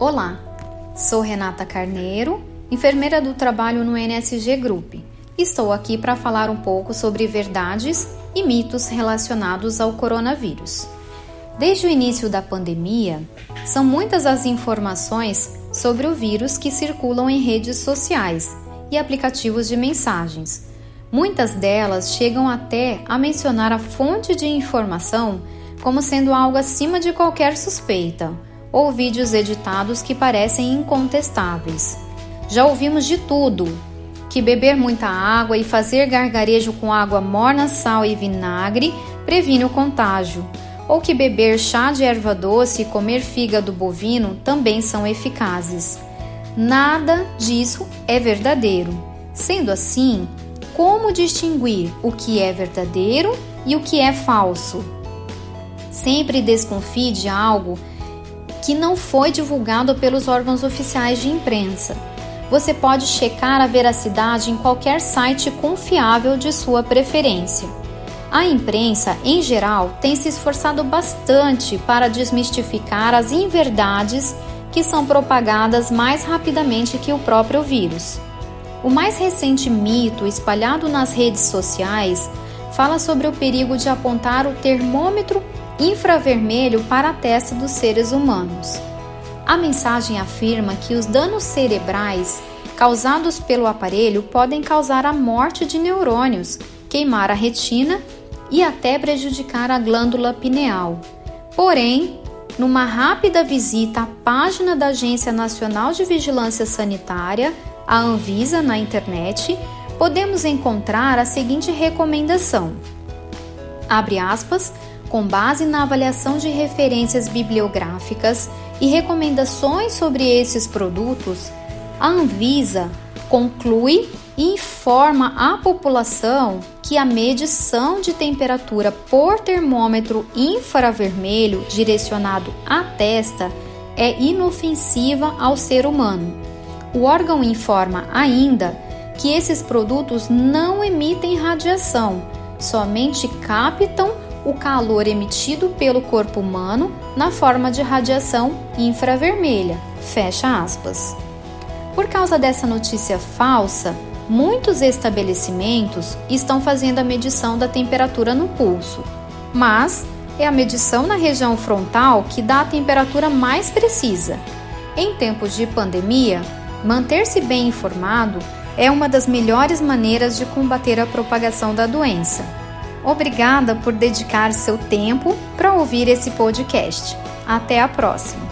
Olá, sou Renata Carneiro, enfermeira do trabalho no NSG Group. Estou aqui para falar um pouco sobre verdades e mitos relacionados ao coronavírus. Desde o início da pandemia, são muitas as informações sobre o vírus que circulam em redes sociais e aplicativos de mensagens. Muitas delas chegam até a mencionar a fonte de informação como sendo algo acima de qualquer suspeita ou vídeos editados que parecem incontestáveis. Já ouvimos de tudo: que beber muita água e fazer gargarejo com água morna, sal e vinagre previne o contágio, ou que beber chá de erva doce e comer fígado bovino também são eficazes. Nada disso é verdadeiro. Sendo assim, como distinguir o que é verdadeiro e o que é falso? Sempre desconfie de algo que não foi divulgado pelos órgãos oficiais de imprensa. Você pode checar a veracidade em qualquer site confiável de sua preferência. A imprensa, em geral, tem se esforçado bastante para desmistificar as inverdades que são propagadas mais rapidamente que o próprio vírus. O mais recente mito espalhado nas redes sociais fala sobre o perigo de apontar o termômetro infravermelho para a testa dos seres humanos. A mensagem afirma que os danos cerebrais causados pelo aparelho podem causar a morte de neurônios, queimar a retina e até prejudicar a glândula pineal. Porém, numa rápida visita à página da Agência Nacional de Vigilância Sanitária, a Anvisa, na internet, podemos encontrar a seguinte recomendação: abre aspas, com base na avaliação de referências bibliográficas e recomendações sobre esses produtos, a Anvisa conclui e informa a população que a medição de temperatura por termômetro infravermelho direcionado à testa é inofensiva ao ser humano. O órgão informa ainda que esses produtos não emitem radiação, somente captam o calor emitido pelo corpo humano na forma de radiação infravermelha. Fecha aspas. Por causa dessa notícia falsa, muitos estabelecimentos estão fazendo a medição da temperatura no pulso, mas é a medição na região frontal que dá a temperatura mais precisa. Em tempos de pandemia, manter-se bem informado é uma das melhores maneiras de combater a propagação da doença. Obrigada por dedicar seu tempo para ouvir esse podcast. Até a próxima!